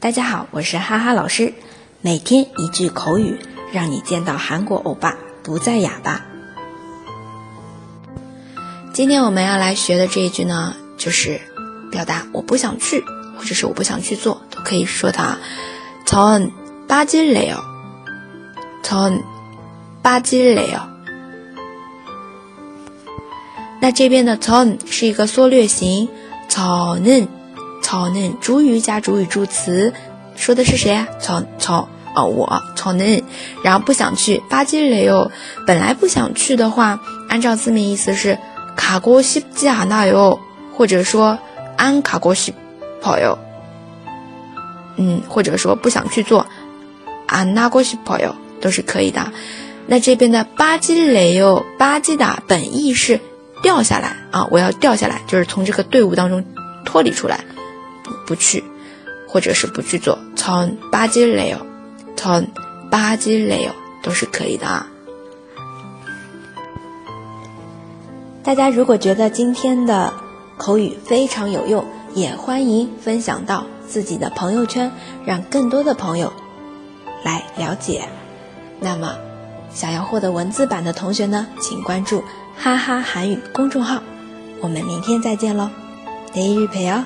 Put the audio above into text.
大家好，我是哈哈老师。每天一句口语，让你见到韩国欧巴不再哑巴。今天我们要来学的这一句呢，就是表达我不想去，或者是我不想去做，都可以说它。tone 場吉雷欧，tone 場吉。那这边的 “ton” 是一个缩略型。草嫩，草嫩，主语加主语助词，说的是谁啊？草草哦，我草嫩，然后不想去巴基雷哦。本来不想去的话，按照字面意思是卡过西基哈那哟，或者说安卡过西跑哟，嗯，或者说不想去做安那过西跑哟，都是可以的。那这边的巴基雷哟，巴基的本意是。掉下来啊！我要掉下来，就是从这个队伍当中脱离出来，不不去，或者是不去做。从巴基雷哦，从巴基雷哦，都是可以的啊。大家如果觉得今天的口语非常有用，也欢迎分享到自己的朋友圈，让更多的朋友来了解。那么，想要获得文字版的同学呢请关注哈哈韩语公众号。我们明天再见喽得一日陪哦。